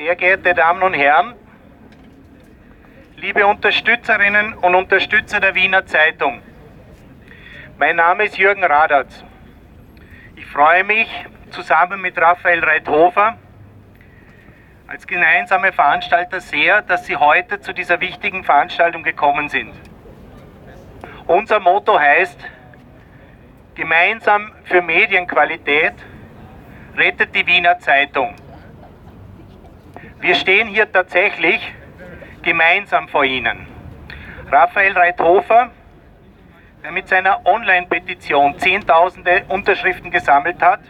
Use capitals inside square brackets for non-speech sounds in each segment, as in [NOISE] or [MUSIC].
Sehr geehrte Damen und Herren, liebe Unterstützerinnen und Unterstützer der Wiener Zeitung, mein Name ist Jürgen Radatz. Ich freue mich, zusammen mit Raphael Reithofer als gemeinsame Veranstalter sehr, dass Sie heute zu dieser wichtigen Veranstaltung gekommen sind. Unser Motto heißt, gemeinsam für Medienqualität rettet die Wiener Zeitung. Wir stehen hier tatsächlich gemeinsam vor Ihnen. Raphael Reithofer, der mit seiner Online-Petition Zehntausende Unterschriften gesammelt hat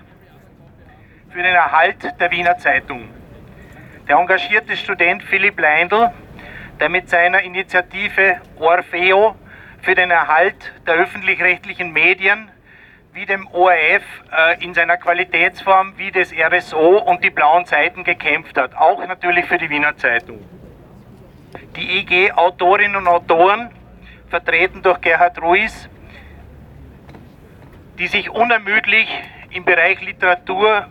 für den Erhalt der Wiener Zeitung. Der engagierte Student Philipp Leindl, der mit seiner Initiative Orfeo für den Erhalt der öffentlich-rechtlichen Medien wie dem ORF äh, in seiner Qualitätsform wie des RSO und die blauen Seiten gekämpft hat, auch natürlich für die Wiener Zeitung. Die EG Autorinnen und Autoren, vertreten durch Gerhard Ruiz, die sich unermüdlich im Bereich Literatur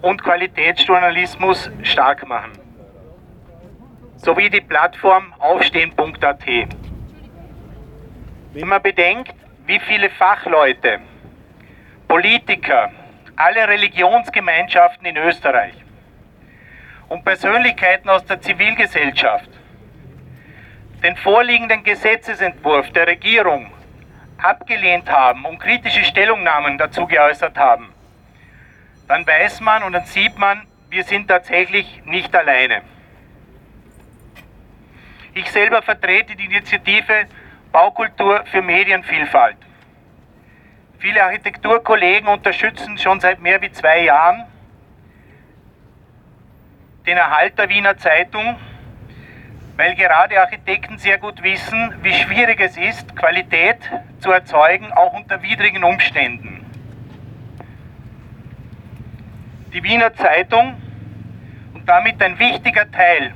und Qualitätsjournalismus stark machen, sowie die Plattform aufstehen.at. Wenn man bedenkt, wie viele Fachleute Politiker, alle Religionsgemeinschaften in Österreich und Persönlichkeiten aus der Zivilgesellschaft den vorliegenden Gesetzesentwurf der Regierung abgelehnt haben und kritische Stellungnahmen dazu geäußert haben, dann weiß man und dann sieht man, wir sind tatsächlich nicht alleine. Ich selber vertrete die Initiative Baukultur für Medienvielfalt. Viele Architekturkollegen unterstützen schon seit mehr wie zwei Jahren den Erhalt der Wiener Zeitung, weil gerade Architekten sehr gut wissen, wie schwierig es ist, Qualität zu erzeugen, auch unter widrigen Umständen. Die Wiener Zeitung und damit ein wichtiger Teil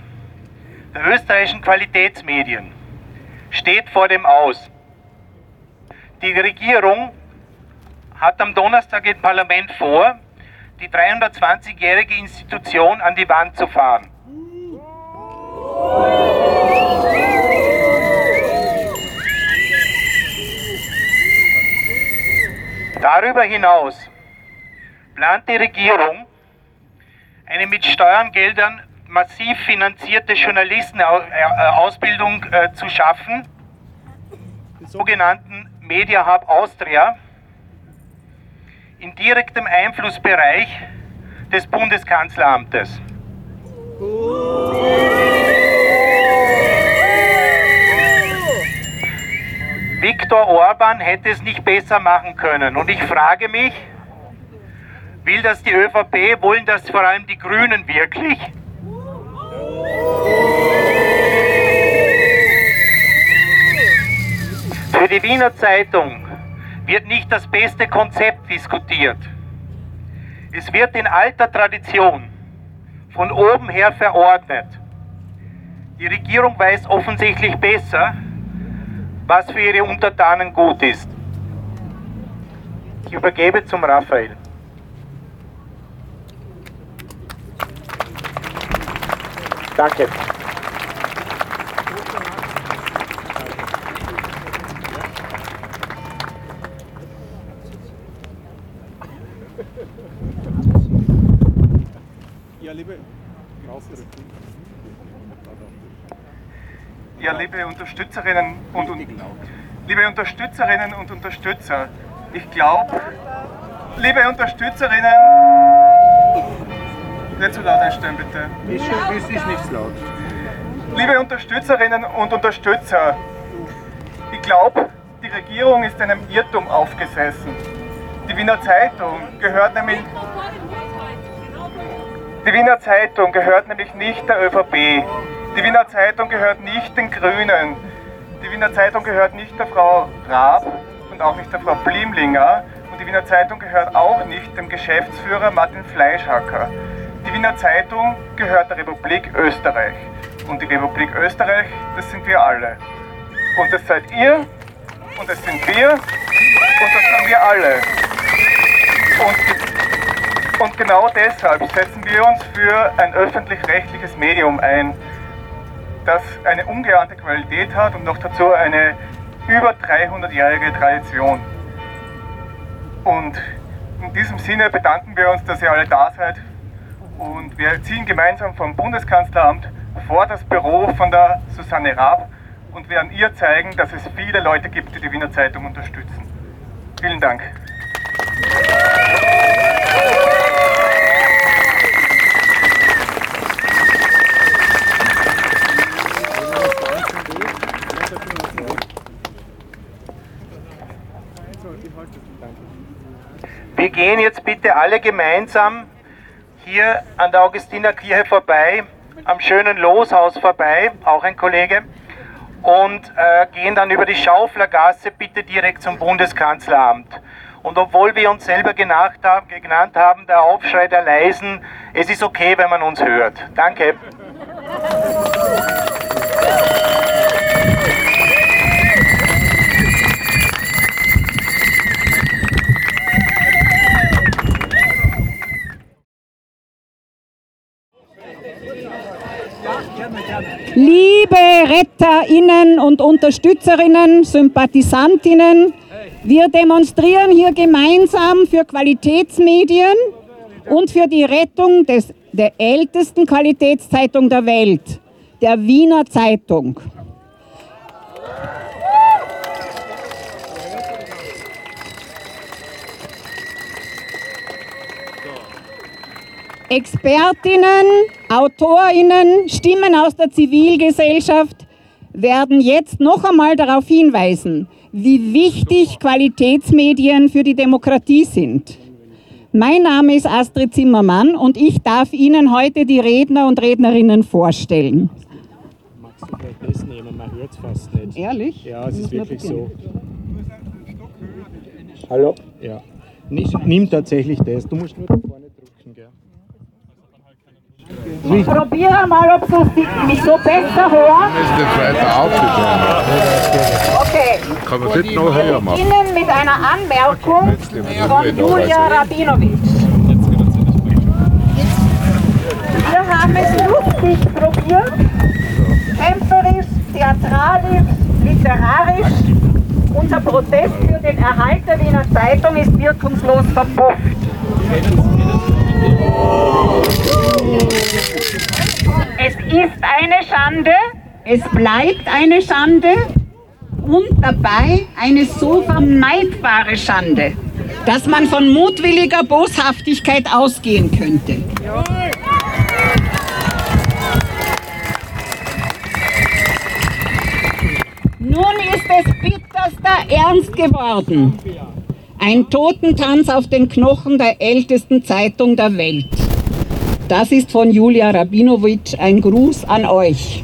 der österreichischen Qualitätsmedien steht vor dem Aus. Die Regierung hat am Donnerstag im Parlament vor, die 320-jährige Institution an die Wand zu fahren. Darüber hinaus plant die Regierung, eine mit Steuergeldern massiv finanzierte Journalistenausbildung äh, zu schaffen, den sogenannten Media Hub Austria, in direktem Einflussbereich des Bundeskanzleramtes. Viktor Orban hätte es nicht besser machen können. Und ich frage mich, will das die ÖVP, wollen das vor allem die Grünen wirklich? Für die Wiener Zeitung wird nicht das beste Konzept diskutiert. Es wird in alter Tradition von oben her verordnet. Die Regierung weiß offensichtlich besser, was für ihre Untertanen gut ist. Ich übergebe zum Raphael. Danke. Ja, liebe Unterstützerinnen und, und liebe Unterstützerinnen und Unterstützer, ich glaube, liebe Unterstützerinnen, nicht zu so laut einstellen bitte. Ist, ist, ist nicht laut. Liebe Unterstützerinnen und Unterstützer, ich glaube, die Regierung ist einem Irrtum aufgesessen. Die Wiener Zeitung gehört nämlich die Wiener Zeitung gehört nämlich nicht der ÖVP. Die Wiener Zeitung gehört nicht den Grünen. Die Wiener Zeitung gehört nicht der Frau Raab und auch nicht der Frau Blimlinger. Und die Wiener Zeitung gehört auch nicht dem Geschäftsführer Martin Fleischhacker. Die Wiener Zeitung gehört der Republik Österreich. Und die Republik Österreich, das sind wir alle. Und das seid ihr und das sind wir und das sind wir alle. Und Und genau deshalb setzen wir uns für ein öffentlich-rechtliches Medium ein, das eine ungeahnte Qualität hat und noch dazu eine über 300-jährige Tradition. Und in diesem Sinne bedanken wir uns, dass ihr alle da seid und wir ziehen gemeinsam vom Bundeskanzleramt vor das Büro von der Susanne Raab und werden ihr zeigen, dass es viele Leute gibt, die die Wiener Zeitung unterstützen. Vielen Dank. Jetzt bitte alle gemeinsam hier an der Augustinerkirche vorbei, am schönen Loshaus vorbei, auch ein Kollege, und äh, gehen dann über die Schauflergasse bitte direkt zum Bundeskanzleramt. Und obwohl wir uns selber haben, genannt haben, der Aufschrei der Leisen, es ist okay, wenn man uns hört. Danke. Liebe Retterinnen und Unterstützerinnen, Sympathisantinnen, wir demonstrieren hier gemeinsam für Qualitätsmedien und für die Rettung des, der ältesten Qualitätszeitung der Welt, der Wiener Zeitung. Expertinnen, Autorinnen, Stimmen aus der Zivilgesellschaft werden jetzt noch einmal darauf hinweisen, wie wichtig Qualitätsmedien für die Demokratie sind. Mein Name ist Astrid Zimmermann und ich darf Ihnen heute die Redner und Rednerinnen vorstellen. Magst du vielleicht das nehmen? Man hört es fast nicht. Ehrlich? Ja, es ist wirklich so. Hallo? Ja. Nimm tatsächlich das. Du musst nur da vorne? Ich probiere mal, ob Sie mich so besser hören. ist jetzt weiter aufgegangen. Okay. Kann man das noch höher machen? Ihnen mit einer Anmerkung von Julia Rabinowitsch. Wir haben es lustig probiert, kämpferisch, theatralisch, literarisch. Unser Protest für den Erhalt der Wiener Zeitung ist wirkungslos verpufft. Es ist eine Schande, es bleibt eine Schande und dabei eine so vermeidbare Schande, dass man von mutwilliger Boshaftigkeit ausgehen könnte. Nun ist es bitterster Ernst geworden. Ein Totentanz auf den Knochen der ältesten Zeitung der Welt. Das ist von Julia Rabinowitsch ein Gruß an euch.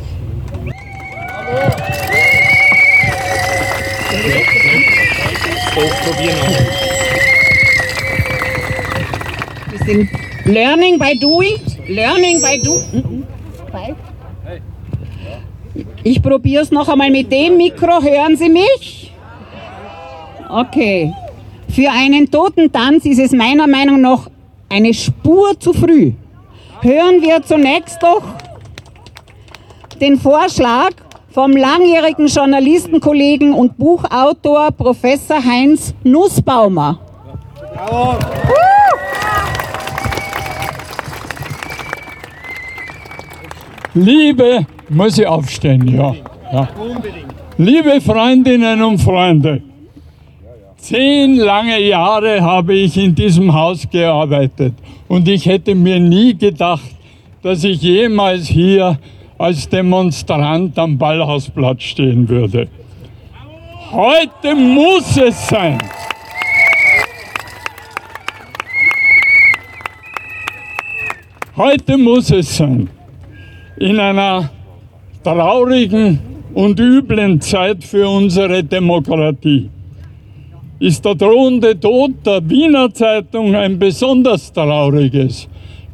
Wir sind Learning by Doing. Learning by Doing. Ich probiere es noch einmal mit dem Mikro. Hören Sie mich? Okay. Für einen Totentanz ist es meiner Meinung nach eine Spur zu früh. Hören wir zunächst doch den Vorschlag vom langjährigen Journalistenkollegen und Buchautor Professor Heinz Nussbaumer. Liebe, muss ich aufstehen, ja. ja. Liebe Freundinnen und Freunde, zehn lange Jahre habe ich in diesem Haus gearbeitet und ich hätte mir nie gedacht, dass ich jemals hier als Demonstrant am Ballhausplatz stehen würde. Heute muss es sein. Heute muss es sein. In einer traurigen und üblen Zeit für unsere Demokratie ist der drohende Tod der Wiener Zeitung ein besonders trauriges,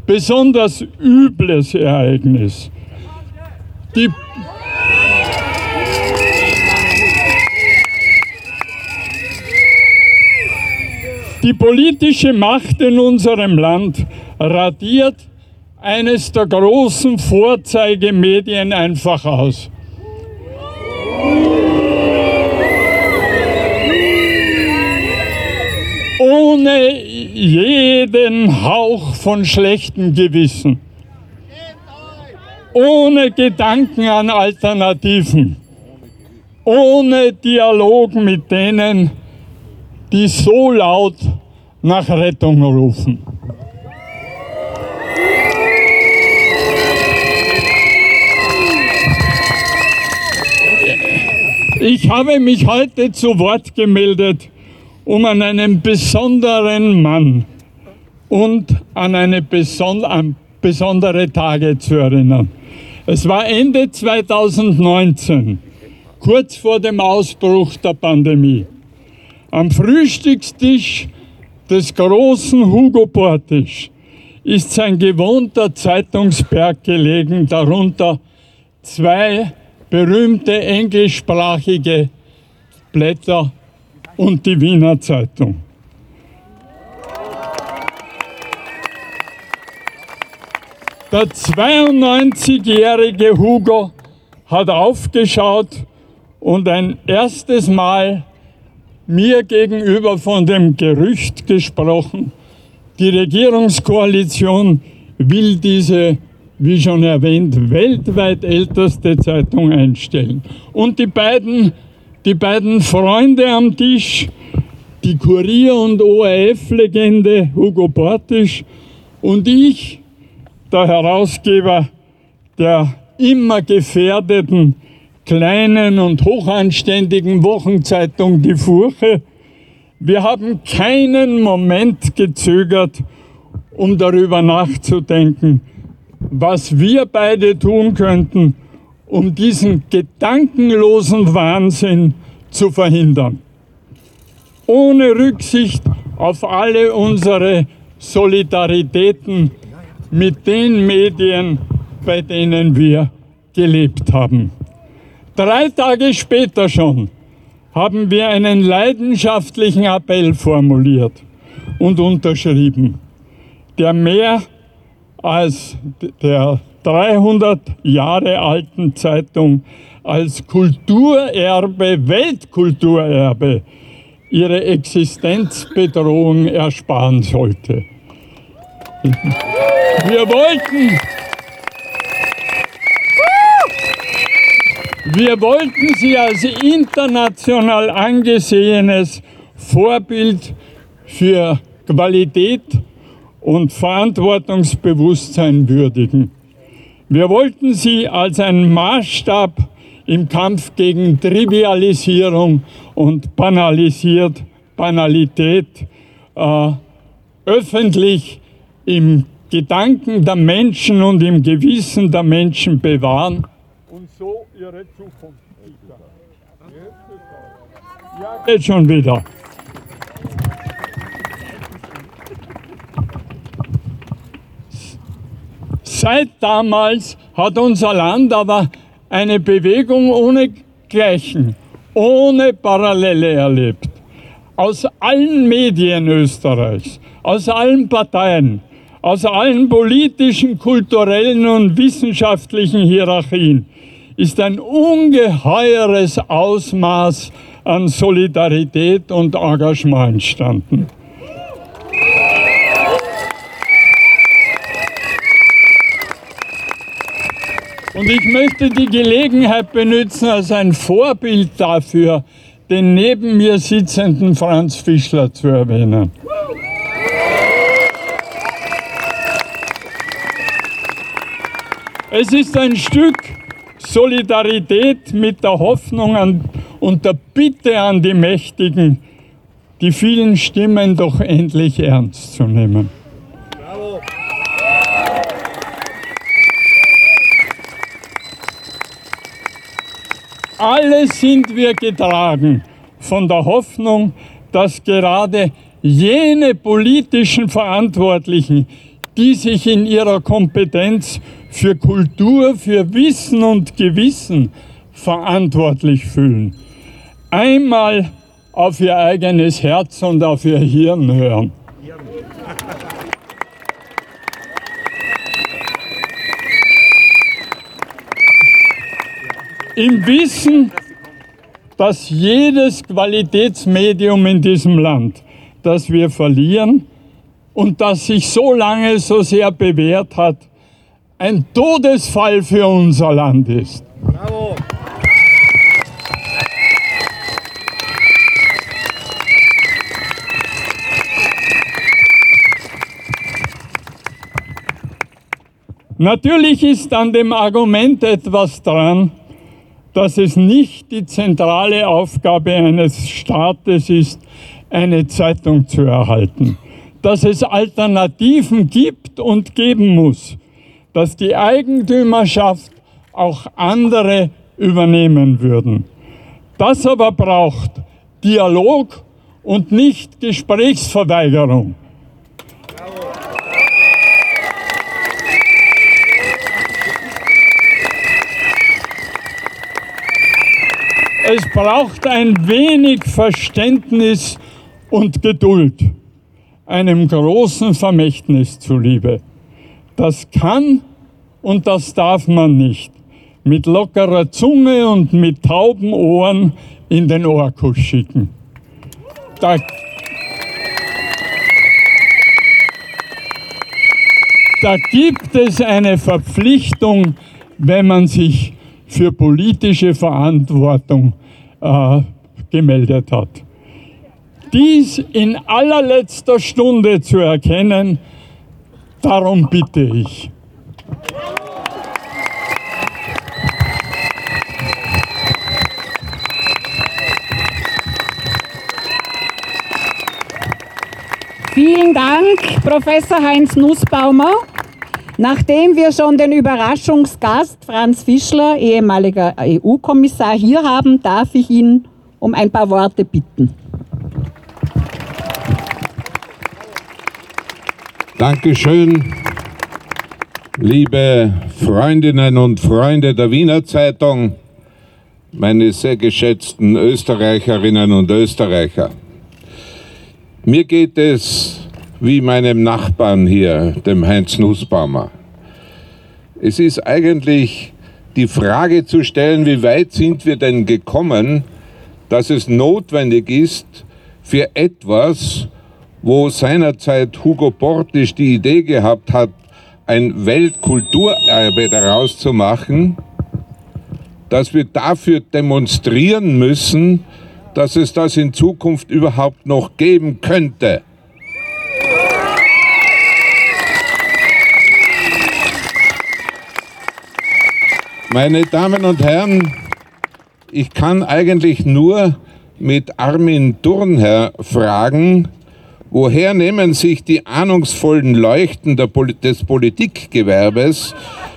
besonders übles Ereignis. Die Die politische Macht in unserem Land radiert eines der großen Vorzeigemedien einfach aus. Jeden Hauch von schlechtem Gewissen. Ohne Gedanken an Alternativen. Ohne Dialog mit denen, die so laut nach Rettung rufen. Ich habe mich heute zu Wort gemeldet, um an einen besonderen Mann und an eine beson an besondere Tage zu erinnern. Es war Ende 2019, kurz vor dem Ausbruch der Pandemie. Am Frühstückstisch des großen Hugo Portisch ist sein gewohnter Zeitungsberg gelegen, darunter zwei berühmte englischsprachige Blätter und die Wiener Zeitung. Der 92-jährige Hugo hat aufgeschaut und ein erstes Mal mir gegenüber von dem Gerücht gesprochen, die Regierungskoalition will diese wie schon erwähnt, weltweit älteste Zeitung einstellen. Und die beiden, die beiden Freunde am Tisch, die Kurier- und ORF-Legende Hugo Portisch und ich, der Herausgeber der immer gefährdeten kleinen und hochanständigen Wochenzeitung Die Furche, wir haben keinen Moment gezögert, um darüber nachzudenken, was wir beide tun könnten, um diesen gedankenlosen Wahnsinn zu verhindern. Ohne Rücksicht auf alle unsere Solidaritäten mit den Medien, bei denen wir gelebt haben. Drei Tage später schon haben wir einen leidenschaftlichen Appell formuliert und unterschrieben, der mehr als der 300 Jahre alten Zeitung als Kulturerbe, Weltkulturerbe ihre Existenzbedrohung ersparen sollte. Wir wollten, wir wollten sie als international angesehenes Vorbild für Qualität und Verantwortungsbewusstsein würdigen. Wir wollten sie als einen Maßstab im Kampf gegen Trivialisierung und Banalisiert, Banalität äh, öffentlich im Gedanken der Menschen und im Gewissen der Menschen bewahren und so ihre Zukunft sichern. Geht schon wieder. Seit damals hat unser Land aber eine Bewegung ohne Gleichen, ohne Parallele erlebt. Aus allen Medien Österreichs, aus allen Parteien, aus allen politischen, kulturellen und wissenschaftlichen Hierarchien ist ein ungeheures Ausmaß an Solidarität und Engagement entstanden. Und ich möchte die Gelegenheit benutzen als ein Vorbild dafür, den neben mir sitzenden Franz Fischler zu erwähnen. Es ist ein Stück Solidarität mit der Hoffnung an, und der Bitte an die Mächtigen, die vielen Stimmen doch endlich ernst zu nehmen. Alle sind wir getragen von der Hoffnung, dass gerade jene politischen Verantwortlichen, die sich in ihrer Kompetenz für Kultur, für Wissen und Gewissen verantwortlich fühlen, einmal auf ihr eigenes Herz und auf ihr Hirn hören. Im Wissen, dass jedes Qualitätsmedium in diesem Land, das wir verlieren und das sich so lange so sehr bewährt hat, ein Todesfall für unser Land ist. Natürlich ist an dem Argument etwas dran, dass es nicht die zentrale Aufgabe eines Staates ist, eine Zeitung zu erhalten, dass es Alternativen gibt und geben muss, dass die Eigentümerschaft auch andere übernehmen würden. Das aber braucht Dialog und nicht Gesprächsverweigerung. Es braucht ein wenig Verständnis und Geduld, einem großen Vermächtnis zuliebe. Das kann und das darf man nicht mit lockerer Zunge und mit tauben Ohren in den Orkus schicken. Da, da gibt es eine Verpflichtung, wenn man sich für politische Verantwortung äh, gemeldet hat. Dies in allerletzter Stunde zu erkennen, darum bitte ich. Vielen Dank, Professor Heinz Nussbaumer. Nachdem wir schon den Überraschungsgast Franz Fischler, ehemaliger EU-Kommissar, hier haben, darf ich ihn um ein paar Worte bitten. Dankeschön, liebe Freundinnen und Freunde der Wiener Zeitung, meine sehr geschätzten Österreicherinnen und Österreicher. Mir geht es wie meinem Nachbarn hier, dem Heinz Nussbaumer. Es ist eigentlich die Frage zu stellen, wie weit sind wir denn gekommen, dass es notwendig ist, für etwas, wo seinerzeit Hugo Portisch die Idee gehabt hat, ein Weltkulturerbe daraus zu machen, dass wir dafür demonstrieren müssen, dass es das in Zukunft überhaupt noch geben könnte. Meine Damen und Herren, ich kann eigentlich nur mit Armin Turnherr fragen, woher nehmen sich die ahnungsvollen Leuchten des Politikgewerbes,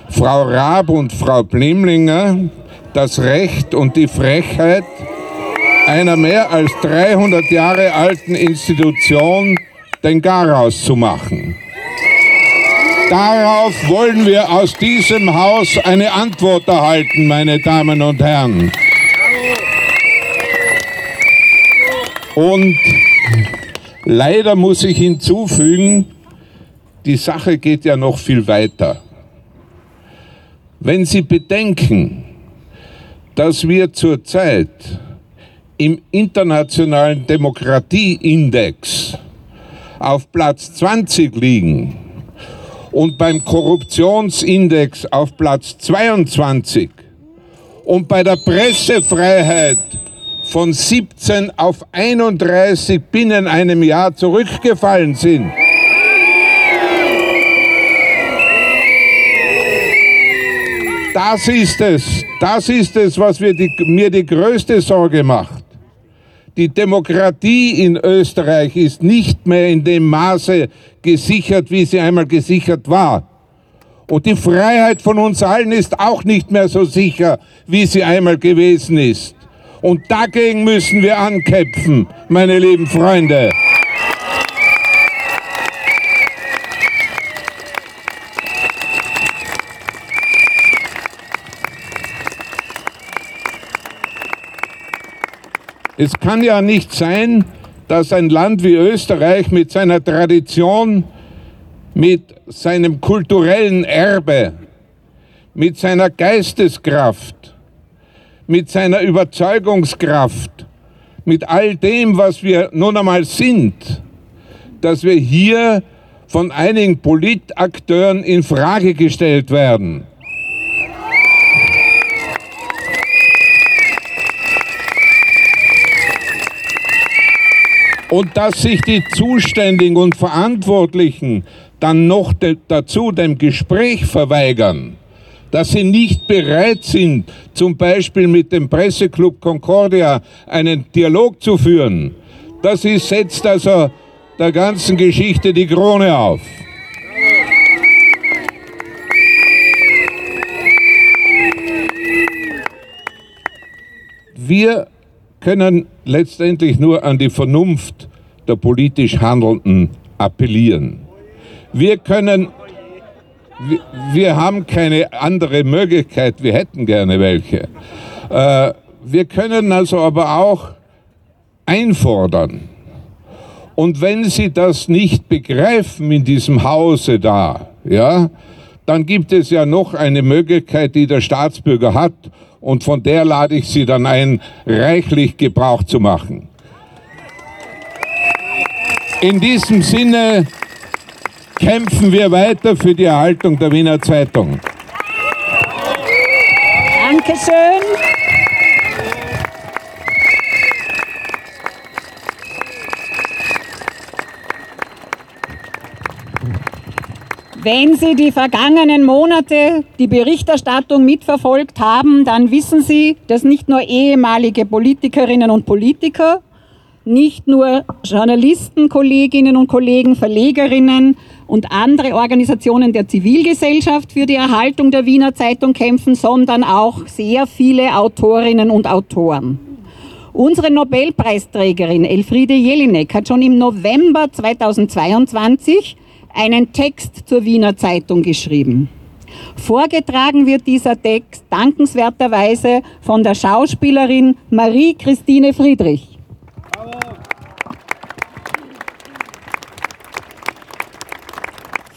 Frau Raab und Frau Blimlinger, das Recht und die Frechheit einer mehr als 300 Jahre alten Institution den Garaus zu machen. Darauf wollen wir aus diesem Haus eine Antwort erhalten, meine Damen und Herren. Und leider muss ich hinzufügen, die Sache geht ja noch viel weiter. Wenn Sie bedenken, dass wir zurzeit im internationalen Demokratieindex auf Platz 20 liegen, und beim Korruptionsindex auf Platz 22 und bei der Pressefreiheit von 17 auf 31 binnen einem Jahr zurückgefallen sind. Das ist es, das ist es, was die, mir die größte Sorge macht. Die Demokratie in Österreich ist nicht mehr in dem Maße gesichert, wie sie einmal gesichert war. Und die Freiheit von uns allen ist auch nicht mehr so sicher, wie sie einmal gewesen ist. Und dagegen müssen wir ankämpfen, meine lieben Freunde. Es kann ja nicht sein, dass ein Land wie Österreich mit seiner Tradition, mit seinem kulturellen Erbe, mit seiner Geisteskraft, mit seiner Überzeugungskraft, mit all dem, was wir nun einmal sind, dass wir hier von einigen Politakteuren in Frage gestellt werden. Und dass sich die Zuständigen und Verantwortlichen dann noch de dazu dem Gespräch verweigern, dass sie nicht bereit sind, zum Beispiel mit dem Presseclub Concordia einen Dialog zu führen, das ist, setzt also der ganzen Geschichte die Krone auf. Wir können letztendlich nur an die Vernunft der politisch Handelnden appellieren. Wir können, wir, wir haben keine andere Möglichkeit, wir hätten gerne welche. Äh, wir können also aber auch einfordern. Und wenn Sie das nicht begreifen in diesem Hause da, ja, dann gibt es ja noch eine Möglichkeit, die der Staatsbürger hat, und von der lade ich Sie dann ein, reichlich Gebrauch zu machen. In diesem Sinne kämpfen wir weiter für die Erhaltung der Wiener Zeitung. Dankeschön. Wenn Sie die vergangenen Monate die Berichterstattung mitverfolgt haben, dann wissen Sie, dass nicht nur ehemalige Politikerinnen und Politiker, nicht nur Journalisten, Kolleginnen und Kollegen, Verlegerinnen und andere Organisationen der Zivilgesellschaft für die Erhaltung der Wiener Zeitung kämpfen, sondern auch sehr viele Autorinnen und Autoren. Unsere Nobelpreisträgerin Elfriede Jelinek hat schon im November 2022 einen Text zur Wiener Zeitung geschrieben. Vorgetragen wird dieser Text dankenswerterweise von der Schauspielerin Marie-Christine Friedrich.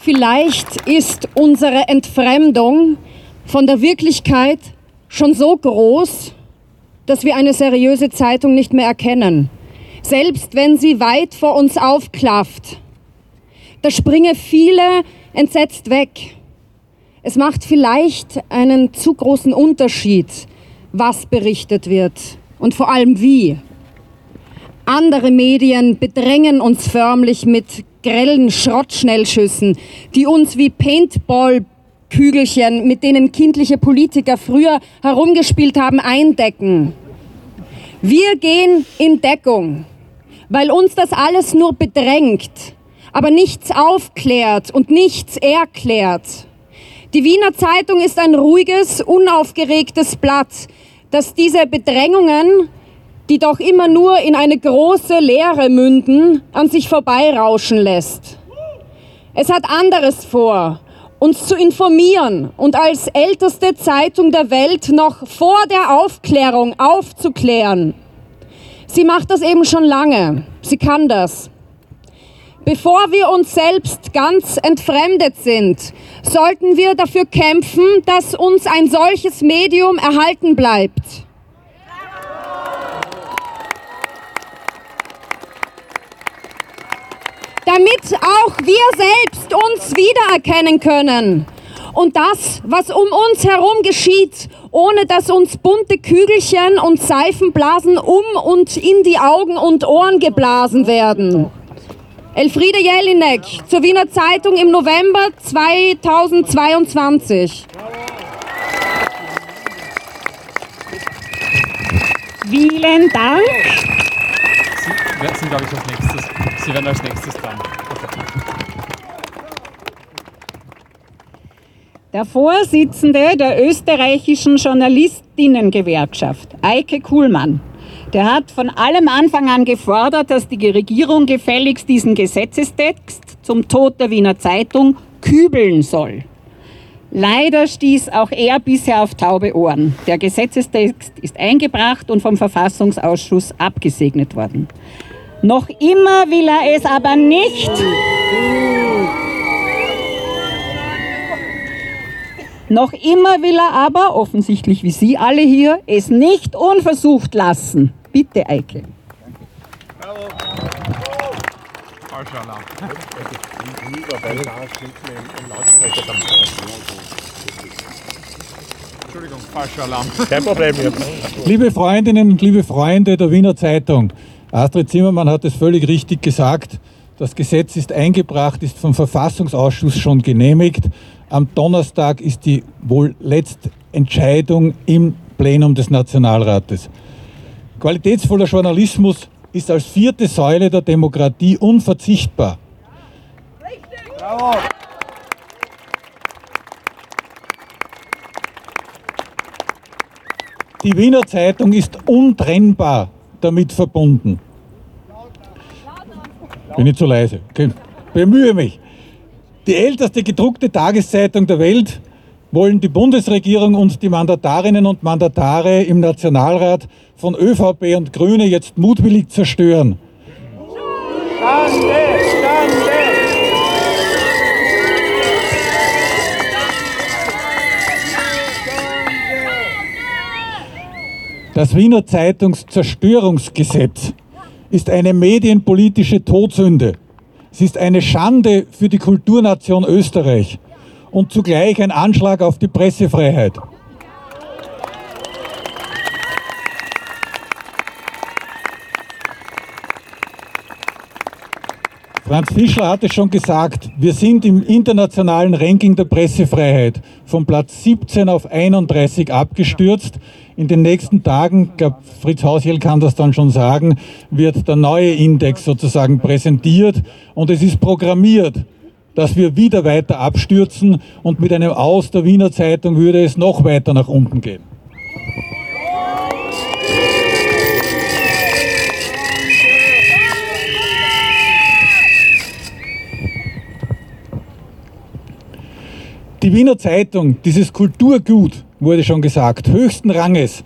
Vielleicht ist unsere Entfremdung von der Wirklichkeit schon so groß, dass wir eine seriöse Zeitung nicht mehr erkennen. Selbst wenn sie weit vor uns aufklafft, da springen viele entsetzt weg. Es macht vielleicht einen zu großen Unterschied, was berichtet wird und vor allem wie. Andere Medien bedrängen uns förmlich mit grellen Schrottschnellschüssen, die uns wie Paintball-Kügelchen, mit denen kindliche Politiker früher herumgespielt haben, eindecken. Wir gehen in Deckung, weil uns das alles nur bedrängt aber nichts aufklärt und nichts erklärt. Die Wiener Zeitung ist ein ruhiges, unaufgeregtes Blatt, das diese Bedrängungen, die doch immer nur in eine große Leere münden, an sich vorbeirauschen lässt. Es hat anderes vor, uns zu informieren und als älteste Zeitung der Welt noch vor der Aufklärung aufzuklären. Sie macht das eben schon lange. Sie kann das. Bevor wir uns selbst ganz entfremdet sind, sollten wir dafür kämpfen, dass uns ein solches Medium erhalten bleibt. Damit auch wir selbst uns wiedererkennen können. Und das, was um uns herum geschieht, ohne dass uns bunte Kügelchen und Seifenblasen um und in die Augen und Ohren geblasen werden. Elfriede Jelinek zur Wiener Zeitung im November 2022. Vielen Dank. Sie sind, glaube ich, als nächstes. Sie werden als nächstes dran. Der Vorsitzende der österreichischen Journalistinnengewerkschaft, Eike Kuhlmann, der hat von allem Anfang an gefordert, dass die Regierung gefälligst diesen Gesetzestext zum Tod der Wiener Zeitung kübeln soll. Leider stieß auch er bisher auf taube Ohren. Der Gesetzestext ist eingebracht und vom Verfassungsausschuss abgesegnet worden. Noch immer will er es aber nicht. Noch immer will er aber, offensichtlich wie Sie alle hier, es nicht unversucht lassen. Bitte, Eike. Entschuldigung, falscher Alarm. Kein Problem. Liebe Freundinnen und liebe Freunde der Wiener Zeitung, Astrid Zimmermann hat es völlig richtig gesagt. Das Gesetz ist eingebracht, ist vom Verfassungsausschuss schon genehmigt. Am Donnerstag ist die wohl letzte Entscheidung im Plenum des Nationalrates. Qualitätsvoller Journalismus ist als vierte Säule der Demokratie unverzichtbar. Die Wiener Zeitung ist untrennbar damit verbunden. Bin ich zu leise? Okay. Bemühe mich. Die älteste gedruckte Tageszeitung der Welt wollen die Bundesregierung und die Mandatarinnen und Mandatare im Nationalrat von ÖVP und Grüne jetzt mutwillig zerstören. Das Wiener Zeitungszerstörungsgesetz ist eine medienpolitische Todsünde. Es ist eine Schande für die Kulturnation Österreich und zugleich ein Anschlag auf die Pressefreiheit. Franz Fischler hat es schon gesagt, wir sind im internationalen Ranking der Pressefreiheit von Platz 17 auf 31 abgestürzt. In den nächsten Tagen, ich glaube Fritz Hausjell kann das dann schon sagen, wird der neue Index sozusagen präsentiert und es ist programmiert, dass wir wieder weiter abstürzen und mit einem Aus der Wiener Zeitung würde es noch weiter nach unten gehen. Die Wiener Zeitung, dieses Kulturgut, wurde schon gesagt, höchsten Ranges,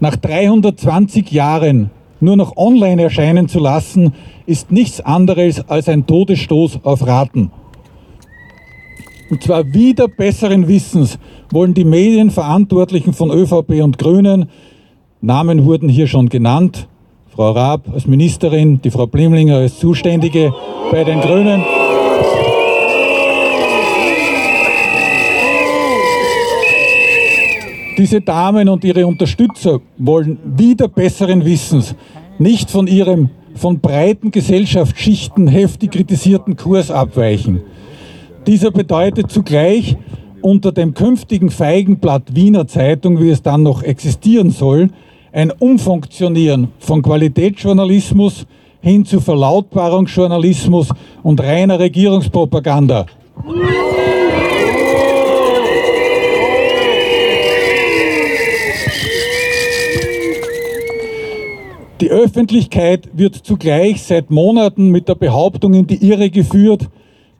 nach 320 Jahren nur noch online erscheinen zu lassen, ist nichts anderes als ein Todesstoß auf Raten. Und zwar wieder besseren Wissens wollen die Medienverantwortlichen von ÖVP und Grünen, Namen wurden hier schon genannt, Frau Raab als Ministerin, die Frau Blimlinger als Zuständige bei den Grünen, Diese Damen und ihre Unterstützer wollen wieder besseren Wissens, nicht von ihrem von breiten Gesellschaftsschichten heftig kritisierten Kurs abweichen. Dieser bedeutet zugleich, unter dem künftigen Feigenblatt Wiener Zeitung, wie es dann noch existieren soll, ein Umfunktionieren von Qualitätsjournalismus hin zu Verlautbarungsjournalismus und reiner Regierungspropaganda. Die Öffentlichkeit wird zugleich seit Monaten mit der Behauptung in die Irre geführt,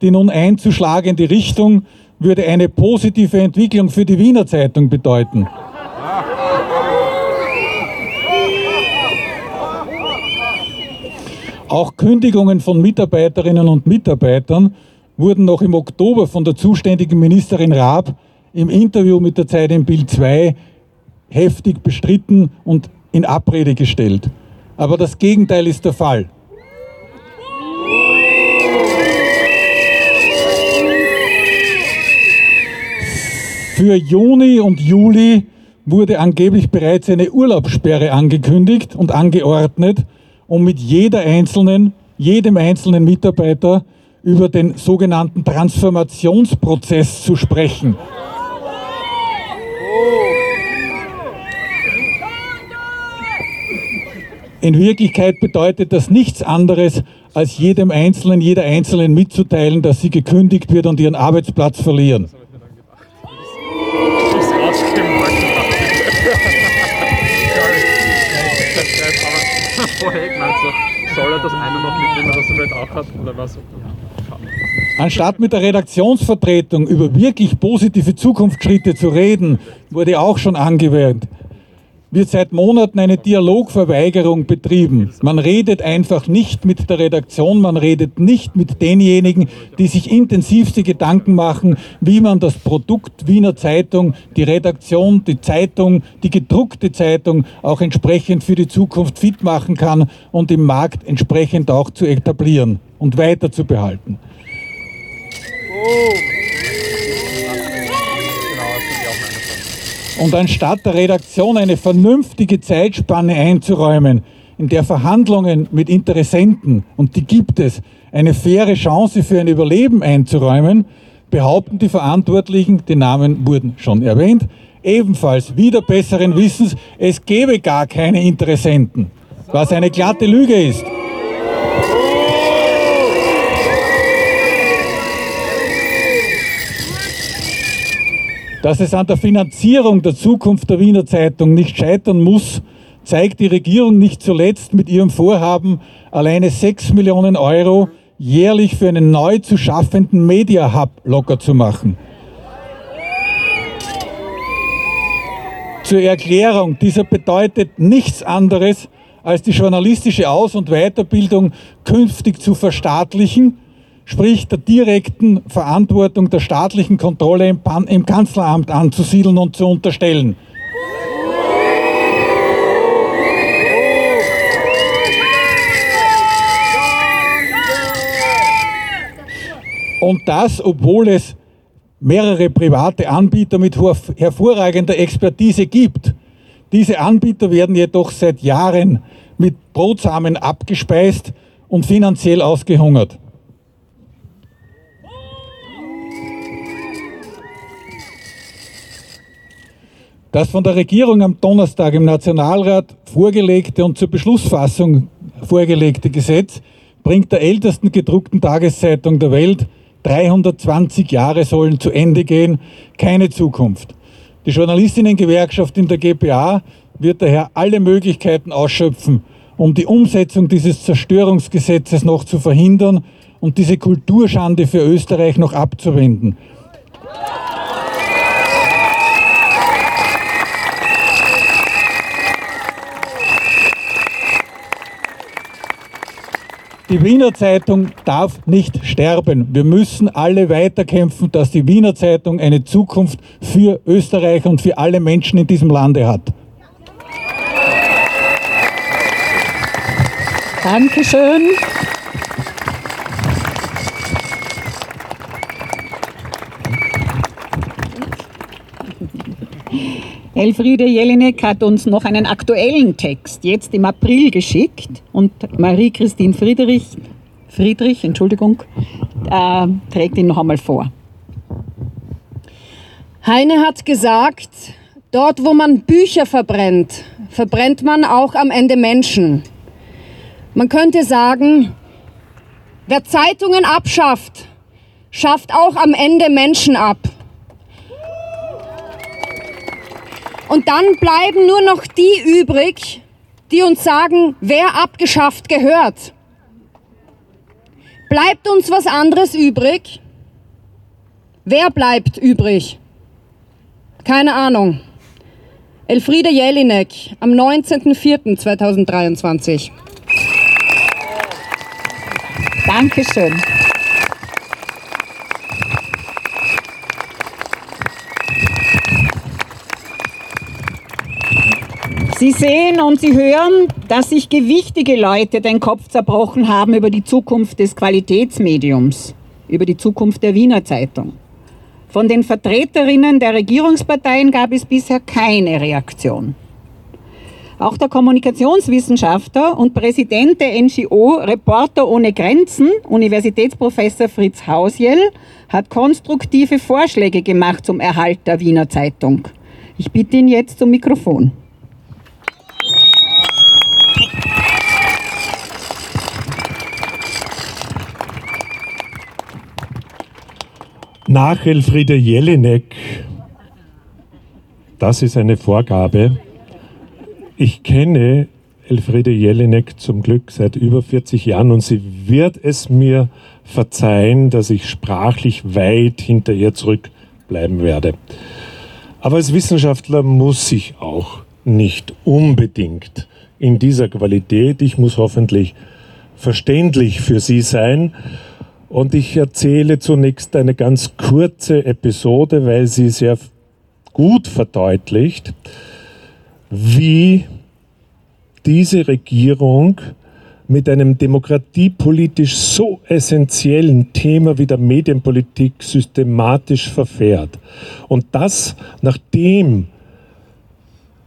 die nun einzuschlagende Richtung würde eine positive Entwicklung für die Wiener Zeitung bedeuten. Auch Kündigungen von Mitarbeiterinnen und Mitarbeitern wurden noch im Oktober von der zuständigen Ministerin Raab im Interview mit der Zeit im Bild 2 heftig bestritten und in Abrede gestellt. Aber das Gegenteil ist der Fall. Für Juni und Juli wurde angeblich bereits eine Urlaubssperre angekündigt und angeordnet, um mit jeder einzelnen, jedem einzelnen Mitarbeiter über den sogenannten Transformationsprozess zu sprechen. In Wirklichkeit bedeutet das nichts anderes, als jedem Einzelnen, jeder Einzelnen mitzuteilen, dass sie gekündigt wird und ihren Arbeitsplatz verlieren. Er er. Anstatt mit der Redaktionsvertretung über wirklich positive Zukunftsschritte zu reden, wurde auch schon angewendet, wird seit Monaten eine Dialogverweigerung betrieben. Man redet einfach nicht mit der Redaktion, man redet nicht mit denjenigen, die sich intensivste Gedanken machen, wie man das Produkt Wiener Zeitung, die Redaktion, die Zeitung, die gedruckte Zeitung auch entsprechend für die Zukunft fit machen kann und im Markt entsprechend auch zu etablieren und weiter zu behalten. Und anstatt der Redaktion eine vernünftige Zeitspanne einzuräumen, in der Verhandlungen mit Interessenten, und die gibt es, eine faire Chance für ein Überleben einzuräumen, behaupten die Verantwortlichen, die Namen wurden schon erwähnt, ebenfalls wieder besseren Wissens, es gebe gar keine Interessenten, was eine glatte Lüge ist. Dass es an der Finanzierung der Zukunft der Wiener Zeitung nicht scheitern muss, zeigt die Regierung nicht zuletzt mit ihrem Vorhaben, alleine 6 Millionen Euro jährlich für einen neu zu schaffenden Media Hub locker zu machen. Zur Erklärung, dieser bedeutet nichts anderes, als die journalistische Aus- und Weiterbildung künftig zu verstaatlichen sprich der direkten Verantwortung der staatlichen Kontrolle im, Pan im Kanzleramt anzusiedeln und zu unterstellen. Und das, obwohl es mehrere private Anbieter mit hervorragender Expertise gibt. Diese Anbieter werden jedoch seit Jahren mit Brotsamen abgespeist und finanziell ausgehungert. Das von der Regierung am Donnerstag im Nationalrat vorgelegte und zur Beschlussfassung vorgelegte Gesetz bringt der ältesten gedruckten Tageszeitung der Welt 320 Jahre sollen zu Ende gehen, keine Zukunft. Die Journalistinnengewerkschaft in der GPA wird daher alle Möglichkeiten ausschöpfen, um die Umsetzung dieses Zerstörungsgesetzes noch zu verhindern und diese Kulturschande für Österreich noch abzuwenden. Die Wiener Zeitung darf nicht sterben. Wir müssen alle weiterkämpfen, dass die Wiener Zeitung eine Zukunft für Österreich und für alle Menschen in diesem Lande hat. Dankeschön. Elfriede Jelinek hat uns noch einen aktuellen Text jetzt im April geschickt und Marie-Christine Friedrich, Friedrich Entschuldigung, äh, trägt ihn noch einmal vor. Heine hat gesagt, dort wo man Bücher verbrennt, verbrennt man auch am Ende Menschen. Man könnte sagen, wer Zeitungen abschafft, schafft auch am Ende Menschen ab. Und dann bleiben nur noch die übrig, die uns sagen, wer abgeschafft gehört. Bleibt uns was anderes übrig? Wer bleibt übrig? Keine Ahnung. Elfriede Jelinek am 19.04.2023. Dankeschön. Sie sehen und Sie hören, dass sich gewichtige Leute den Kopf zerbrochen haben über die Zukunft des Qualitätsmediums, über die Zukunft der Wiener Zeitung. Von den Vertreterinnen der Regierungsparteien gab es bisher keine Reaktion. Auch der Kommunikationswissenschaftler und Präsident der NGO Reporter ohne Grenzen, Universitätsprofessor Fritz Hausjell, hat konstruktive Vorschläge gemacht zum Erhalt der Wiener Zeitung. Ich bitte ihn jetzt zum Mikrofon. Nach Elfriede Jelinek, das ist eine Vorgabe. Ich kenne Elfriede Jelinek zum Glück seit über 40 Jahren und sie wird es mir verzeihen, dass ich sprachlich weit hinter ihr zurückbleiben werde. Aber als Wissenschaftler muss ich auch nicht unbedingt in dieser Qualität. Ich muss hoffentlich verständlich für Sie sein. Und ich erzähle zunächst eine ganz kurze Episode, weil sie sehr gut verdeutlicht, wie diese Regierung mit einem demokratiepolitisch so essentiellen Thema wie der Medienpolitik systematisch verfährt. Und das, nachdem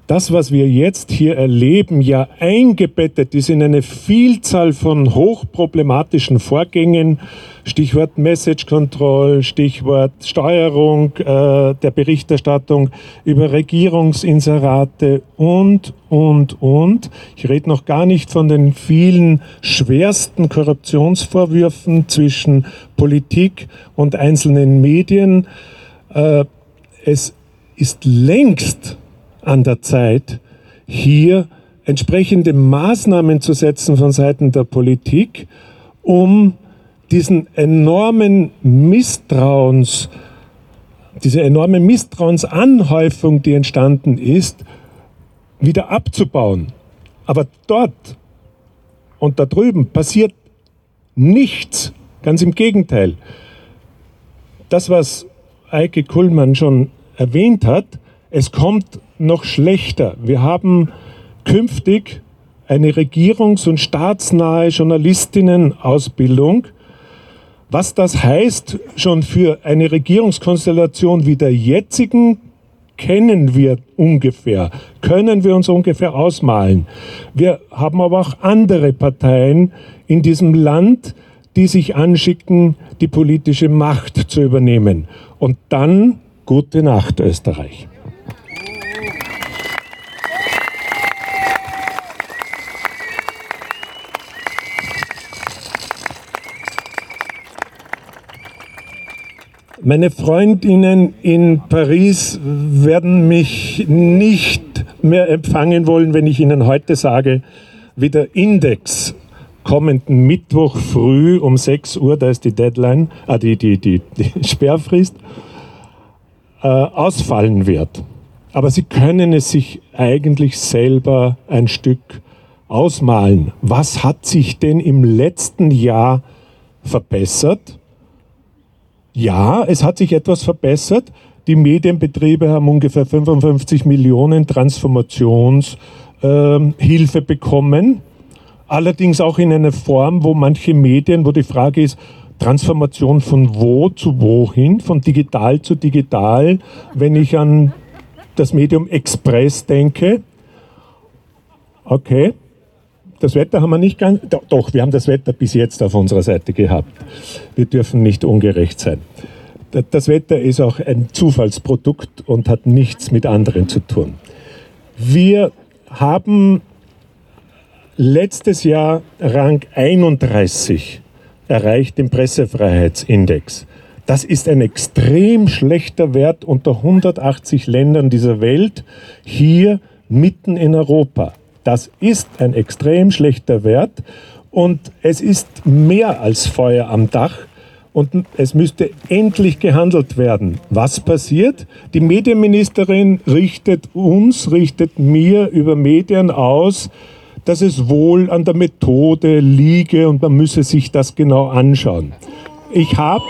das, was wir jetzt hier erleben, ja eingebettet ist in eine Vielzahl von hochproblematischen Vorgängen, Stichwort Message Control, Stichwort Steuerung äh, der Berichterstattung über Regierungsinserate und, und, und. Ich rede noch gar nicht von den vielen schwersten Korruptionsvorwürfen zwischen Politik und einzelnen Medien. Äh, es ist längst an der Zeit, hier entsprechende Maßnahmen zu setzen von Seiten der Politik, um diesen enormen Misstrauens, diese enorme Misstrauensanhäufung, die entstanden ist, wieder abzubauen. Aber dort und da drüben passiert nichts. Ganz im Gegenteil. Das, was Eike Kuhlmann schon erwähnt hat, es kommt noch schlechter. Wir haben künftig eine regierungs- und staatsnahe Journalistinnen-Ausbildung. Was das heißt schon für eine Regierungskonstellation wie der jetzigen, kennen wir ungefähr, können wir uns ungefähr ausmalen. Wir haben aber auch andere Parteien in diesem Land, die sich anschicken, die politische Macht zu übernehmen. Und dann gute Nacht, Österreich. Meine Freundinnen in Paris werden mich nicht mehr empfangen wollen, wenn ich ihnen heute sage, wie der Index kommenden Mittwoch früh um 6 Uhr, da ist die Deadline, ah, die, die, die, die [LAUGHS] Sperrfrist, äh, ausfallen wird. Aber Sie können es sich eigentlich selber ein Stück ausmalen. Was hat sich denn im letzten Jahr verbessert? Ja, es hat sich etwas verbessert. Die Medienbetriebe haben ungefähr 55 Millionen Transformationshilfe äh, bekommen. Allerdings auch in einer Form, wo manche Medien, wo die Frage ist, Transformation von wo zu wohin, von digital zu digital. Wenn ich an das Medium Express denke, okay, das Wetter haben wir nicht ganz, doch, wir haben das Wetter bis jetzt auf unserer Seite gehabt. Wir dürfen nicht ungerecht sein. Das Wetter ist auch ein Zufallsprodukt und hat nichts mit anderen zu tun. Wir haben letztes Jahr Rang 31 erreicht im Pressefreiheitsindex. Das ist ein extrem schlechter Wert unter 180 Ländern dieser Welt, hier mitten in Europa. Das ist ein extrem schlechter Wert und es ist mehr als Feuer am Dach und es müsste endlich gehandelt werden. Was passiert? Die Medienministerin richtet uns, richtet mir über Medien aus, dass es wohl an der Methode liege und man müsse sich das genau anschauen. Ich habe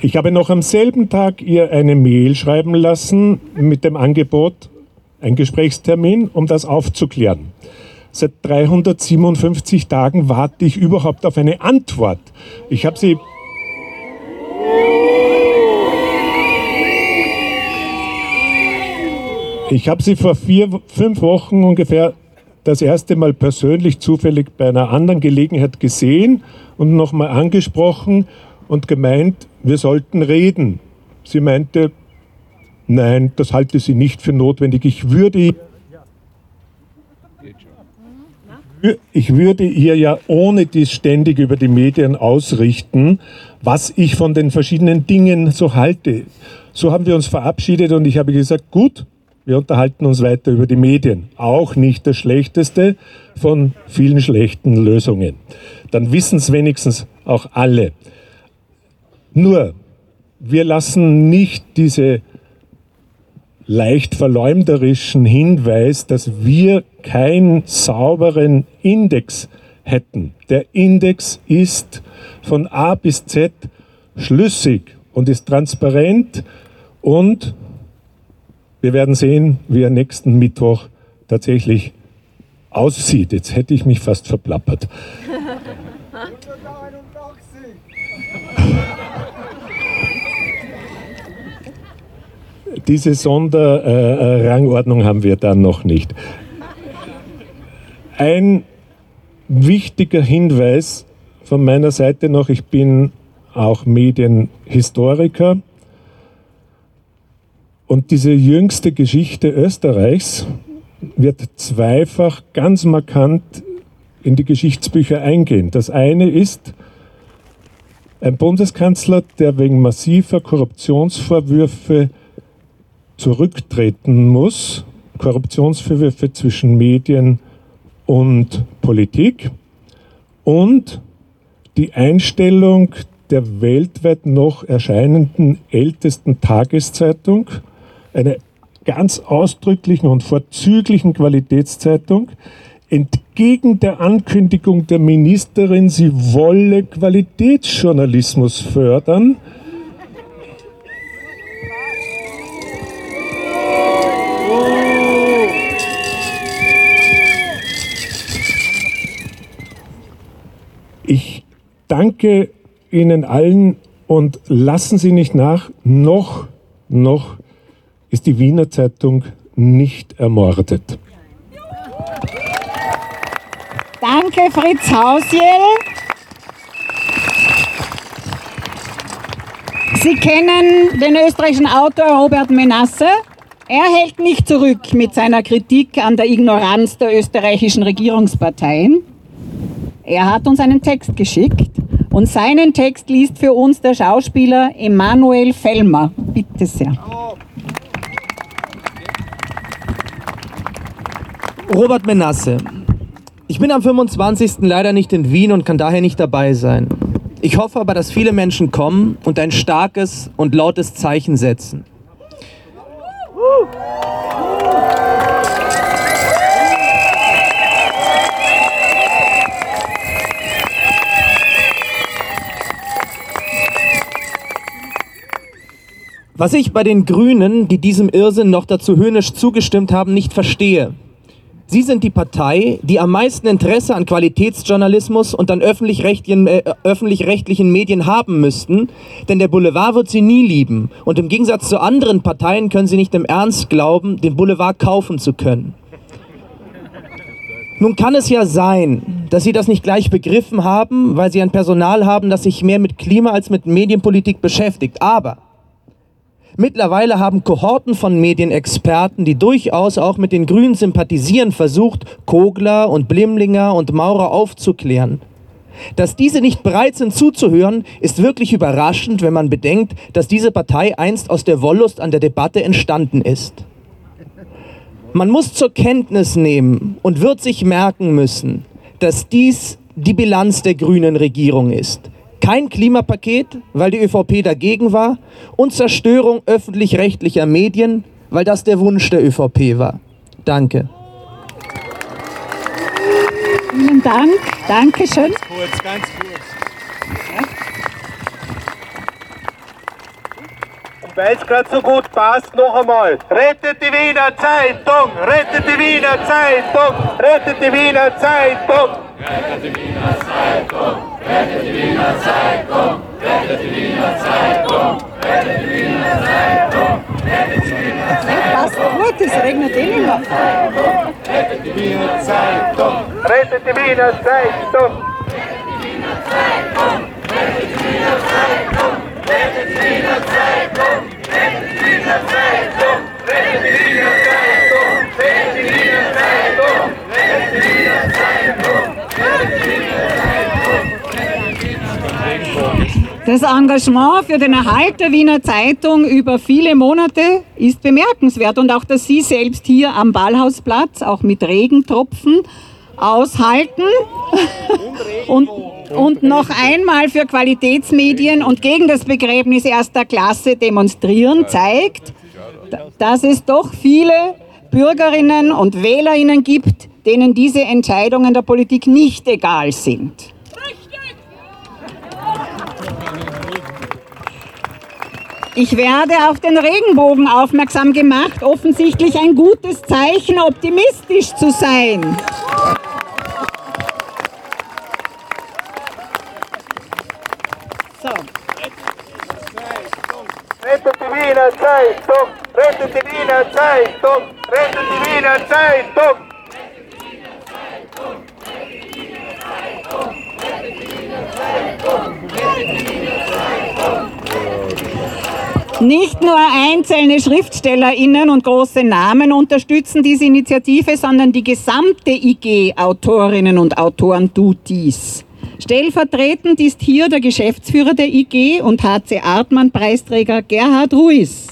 Ich habe noch am selben Tag ihr eine Mail schreiben lassen mit dem Angebot, ein Gesprächstermin, um das aufzuklären. Seit 357 Tagen warte ich überhaupt auf eine Antwort. Ich habe sie Ich habe sie vor vier, fünf Wochen ungefähr das erste Mal persönlich zufällig bei einer anderen Gelegenheit gesehen und nochmal angesprochen und gemeint, wir sollten reden. Sie meinte, nein, das halte sie nicht für notwendig. Ich würde ich würde ihr ja ohne dies ständig über die Medien ausrichten, was ich von den verschiedenen Dingen so halte. So haben wir uns verabschiedet und ich habe gesagt, gut, wir unterhalten uns weiter über die Medien. Auch nicht das Schlechteste von vielen schlechten Lösungen. Dann wissen es wenigstens auch alle. Nur, wir lassen nicht diese leicht verleumderischen Hinweis, dass wir keinen sauberen Index hätten. Der Index ist von A bis Z schlüssig und ist transparent und wir werden sehen, wie er nächsten Mittwoch tatsächlich aussieht. Jetzt hätte ich mich fast verplappert. Diese Sonderrangordnung haben wir dann noch nicht. Ein wichtiger Hinweis von meiner Seite noch, ich bin auch Medienhistoriker und diese jüngste Geschichte Österreichs wird zweifach ganz markant in die Geschichtsbücher eingehen. Das eine ist ein Bundeskanzler, der wegen massiver Korruptionsvorwürfe zurücktreten muss, Korruptionsvorwürfe zwischen Medien und Politik. Und die Einstellung der weltweit noch erscheinenden ältesten Tageszeitung, einer ganz ausdrücklichen und vorzüglichen Qualitätszeitung, entgegen der Ankündigung der Ministerin, sie wolle Qualitätsjournalismus fördern, danke Ihnen allen und lassen Sie nicht nach, noch, noch ist die Wiener Zeitung nicht ermordet. Danke, Fritz Hausiel. Sie kennen den österreichischen Autor Robert Menasse. Er hält nicht zurück mit seiner Kritik an der Ignoranz der österreichischen Regierungsparteien. Er hat uns einen Text geschickt und seinen Text liest für uns der Schauspieler Emanuel Fellmer. Bitte sehr. Robert Menasse. Ich bin am 25. leider nicht in Wien und kann daher nicht dabei sein. Ich hoffe aber, dass viele Menschen kommen und ein starkes und lautes Zeichen setzen. Was ich bei den Grünen, die diesem Irrsinn noch dazu höhnisch zugestimmt haben, nicht verstehe. Sie sind die Partei, die am meisten Interesse an Qualitätsjournalismus und an öffentlich-rechtlichen äh, öffentlich Medien haben müssten, denn der Boulevard wird sie nie lieben. Und im Gegensatz zu anderen Parteien können sie nicht im Ernst glauben, den Boulevard kaufen zu können. Nun kann es ja sein, dass Sie das nicht gleich begriffen haben, weil Sie ein Personal haben, das sich mehr mit Klima als mit Medienpolitik beschäftigt. Aber Mittlerweile haben Kohorten von Medienexperten, die durchaus auch mit den Grünen sympathisieren, versucht, Kogler und Blimlinger und Maurer aufzuklären. Dass diese nicht bereit sind zuzuhören, ist wirklich überraschend, wenn man bedenkt, dass diese Partei einst aus der Wollust an der Debatte entstanden ist. Man muss zur Kenntnis nehmen und wird sich merken müssen, dass dies die Bilanz der grünen Regierung ist kein Klimapaket, weil die ÖVP dagegen war und Zerstörung öffentlich-rechtlicher Medien, weil das der Wunsch der ÖVP war. Danke. Vielen Dank. Dankeschön. Ganz kurz, ganz kurz. Und weil es gerade so gut passt, noch einmal. Rettet die Wiener Zeitung! Rettet die Wiener Zeitung! Rettet die Wiener Zeitung! Rettet die Wiener Zeitung! Rettetvina Zeitung, Rettetvina Zeitung, Rettetvina Zeitung, Rettetvina Zeitung. What is Regnet Elena? Rettetvina Zeitung, Rettetvina Zeitung. Rettetvina Zeitung, Rettetvina Zeitung, Rettetvina Zeitung, Rettetvina Zeitung. Das Engagement für den Erhalt der Wiener Zeitung über viele Monate ist bemerkenswert und auch, dass Sie selbst hier am Ballhausplatz, auch mit Regentropfen, aushalten [LAUGHS] und, und noch einmal für Qualitätsmedien und gegen das Begräbnis erster Klasse demonstrieren, zeigt, dass es doch viele Bürgerinnen und Wählerinnen gibt, denen diese Entscheidungen der Politik nicht egal sind. Ich werde auf den Regenbogen aufmerksam gemacht, offensichtlich ein gutes Zeichen, optimistisch zu sein. So. Rettet die Wiener Zeitung! Rettet die Wiener Zeitung! Rettet die Wiener Zeitung! Nicht nur einzelne SchriftstellerInnen und große Namen unterstützen diese Initiative, sondern die gesamte IG Autorinnen und Autoren tut dies. Stellvertretend ist hier der Geschäftsführer der IG und HC Artmann Preisträger Gerhard Ruiz.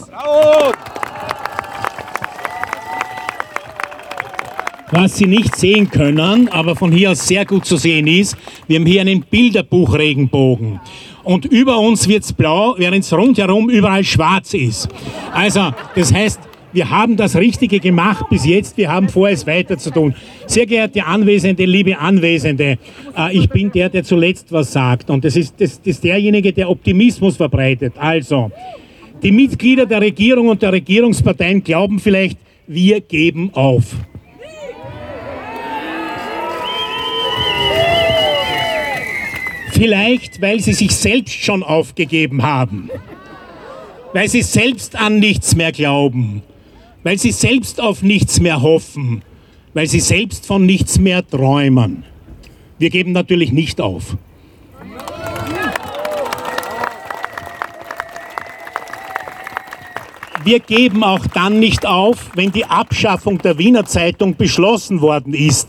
Was Sie nicht sehen können, aber von hier aus sehr gut zu sehen ist, wir haben hier einen Bilderbuch-Regenbogen. Und über uns wird es blau, während es rundherum überall schwarz ist. Also, das heißt, wir haben das Richtige gemacht bis jetzt. Wir haben vor, es weiter zu tun. Sehr geehrte Anwesende, liebe Anwesende, äh, ich bin der, der zuletzt was sagt. Und das ist, das, das ist derjenige, der Optimismus verbreitet. Also, die Mitglieder der Regierung und der Regierungsparteien glauben vielleicht, wir geben auf. Vielleicht, weil sie sich selbst schon aufgegeben haben. Weil sie selbst an nichts mehr glauben. Weil sie selbst auf nichts mehr hoffen. Weil sie selbst von nichts mehr träumen. Wir geben natürlich nicht auf. Wir geben auch dann nicht auf, wenn die Abschaffung der Wiener Zeitung beschlossen worden ist.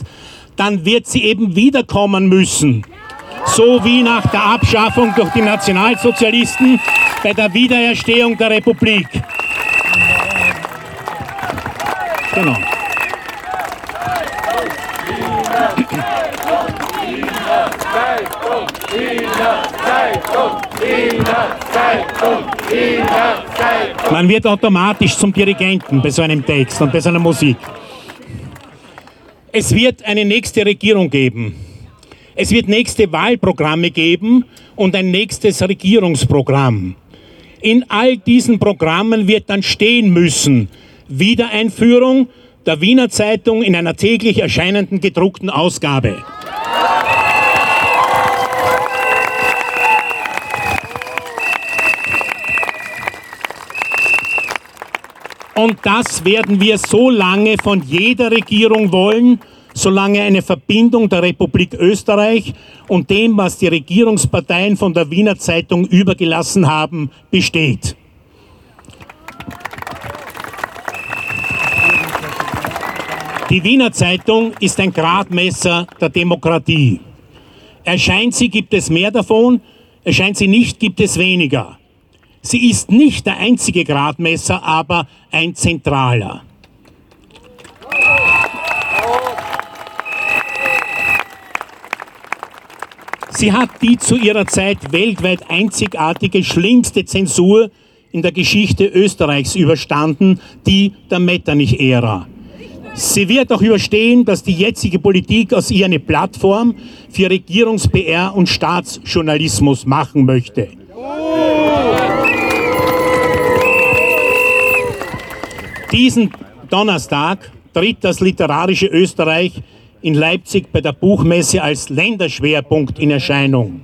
Dann wird sie eben wiederkommen müssen so wie nach der Abschaffung durch die Nationalsozialisten bei der Wiedererstehung der Republik. Genau. Man wird automatisch zum Dirigenten bei so einem Text und bei so einer Musik. Es wird eine nächste Regierung geben. Es wird nächste Wahlprogramme geben und ein nächstes Regierungsprogramm. In all diesen Programmen wird dann stehen müssen, Wiedereinführung der Wiener Zeitung in einer täglich erscheinenden gedruckten Ausgabe. Und das werden wir so lange von jeder Regierung wollen, solange eine Verbindung der Republik Österreich und dem, was die Regierungsparteien von der Wiener Zeitung übergelassen haben, besteht. Die Wiener Zeitung ist ein Gradmesser der Demokratie. Erscheint sie, gibt es mehr davon, erscheint sie nicht, gibt es weniger. Sie ist nicht der einzige Gradmesser, aber ein zentraler. Sie hat die zu ihrer Zeit weltweit einzigartige, schlimmste Zensur in der Geschichte Österreichs überstanden, die der Metternich-Ära. Sie wird auch überstehen, dass die jetzige Politik aus ihr eine Plattform für Regierungs-PR und Staatsjournalismus machen möchte. Diesen Donnerstag tritt das literarische Österreich in Leipzig bei der Buchmesse als Länderschwerpunkt in Erscheinung.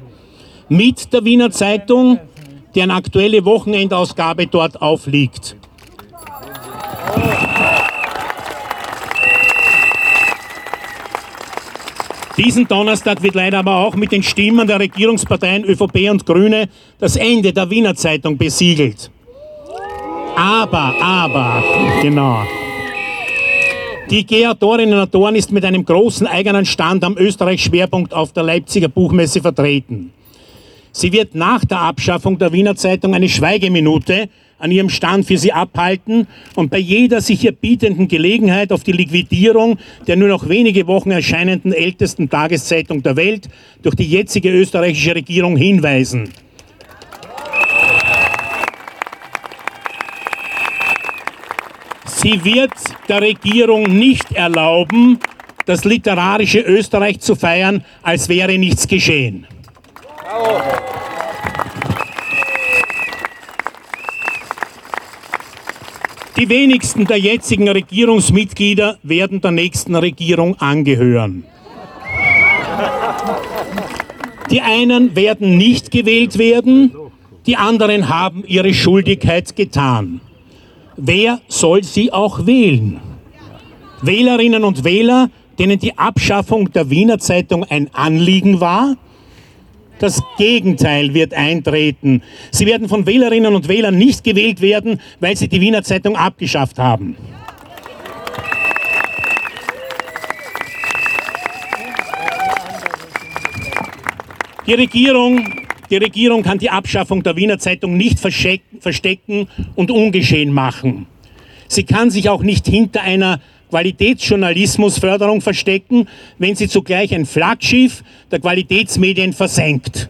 Mit der Wiener Zeitung, deren aktuelle Wochenendausgabe dort aufliegt. Diesen Donnerstag wird leider aber auch mit den Stimmen der Regierungsparteien ÖVP und Grüne das Ende der Wiener Zeitung besiegelt. Aber, aber, genau. Die G Autorinnen und Autoren ist mit einem großen eigenen Stand am Österreich-Schwerpunkt auf der Leipziger Buchmesse vertreten. Sie wird nach der Abschaffung der Wiener Zeitung eine Schweigeminute an ihrem Stand für sie abhalten und bei jeder sich ihr bietenden Gelegenheit auf die Liquidierung der nur noch wenige Wochen erscheinenden ältesten Tageszeitung der Welt durch die jetzige österreichische Regierung hinweisen. Sie wird der Regierung nicht erlauben, das literarische Österreich zu feiern, als wäre nichts geschehen. Die wenigsten der jetzigen Regierungsmitglieder werden der nächsten Regierung angehören. Die einen werden nicht gewählt werden, die anderen haben ihre Schuldigkeit getan. Wer soll sie auch wählen? Wählerinnen und Wähler, denen die Abschaffung der Wiener Zeitung ein Anliegen war, das Gegenteil wird eintreten. Sie werden von Wählerinnen und Wählern nicht gewählt werden, weil sie die Wiener Zeitung abgeschafft haben. Die Regierung, die Regierung kann die Abschaffung der Wiener Zeitung nicht verstecken und ungeschehen machen. Sie kann sich auch nicht hinter einer Qualitätsjournalismusförderung verstecken, wenn sie zugleich ein Flaggschiff der Qualitätsmedien versenkt.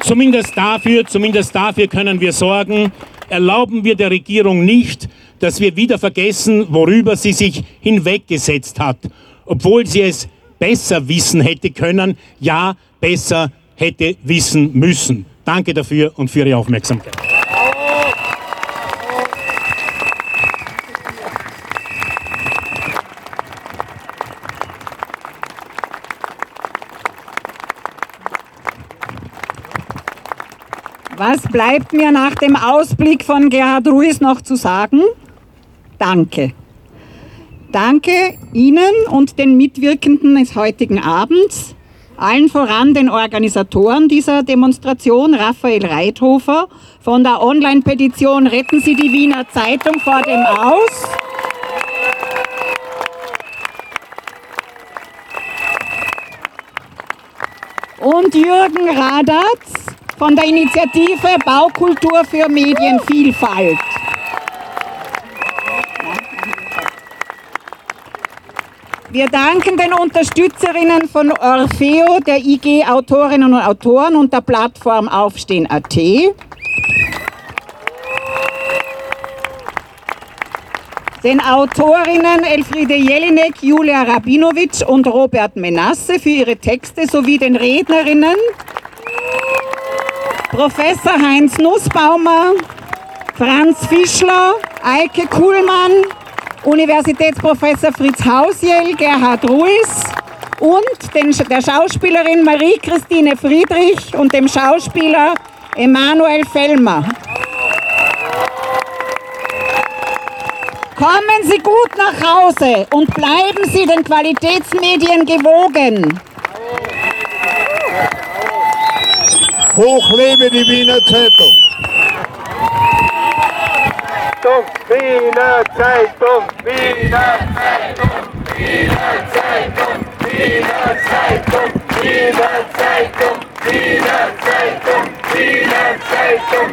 Zumindest dafür, zumindest dafür können wir sorgen. Erlauben wir der Regierung nicht, dass wir wieder vergessen, worüber sie sich hinweggesetzt hat, obwohl sie es besser wissen hätte können, ja, besser hätte wissen müssen. Danke dafür und für Ihre Aufmerksamkeit. Was bleibt mir nach dem Ausblick von Gerhard Ruiz noch zu sagen? Danke. Danke Ihnen und den Mitwirkenden des heutigen Abends, allen voran den Organisatoren dieser Demonstration, Raphael Reithofer von der Online-Petition Retten Sie die Wiener Zeitung vor dem Aus. Und Jürgen Radatz von der Initiative Baukultur für Medienvielfalt. Wir danken den Unterstützerinnen von Orfeo, der IG Autorinnen und Autoren und der Plattform Aufstehen.at. Den Autorinnen Elfriede Jelinek, Julia Rabinovic und Robert Menasse für ihre Texte sowie den Rednerinnen Professor Heinz Nussbaumer, Franz Fischler, Eike Kuhlmann, Universitätsprofessor Fritz Hausjell, Gerhard Ruiz und den, der Schauspielerin Marie-Christine Friedrich und dem Schauspieler Emanuel Fellmer. Kommen Sie gut nach Hause und bleiben Sie den Qualitätsmedien gewogen. Hoch lebe die Wiener Zeitung! Wiener Zeitung, Wiener Zeitung, Wiener Zeitung, Wiener Zeitung, Wiener Zeitung, Wiener Zeitung,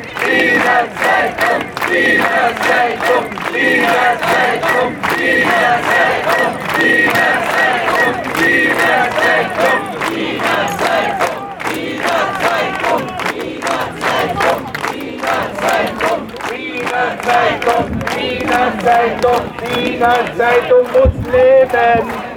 Wiener Zeitung, Wiener Zeitung, Wiener Zeitung, Wiener Zeitung, Wiener Zeitung, Wiener Zeitung, Wiener Zeitung, Wiener Zeitung. Wiener Zeitung, Wiener Zeitung muss leben.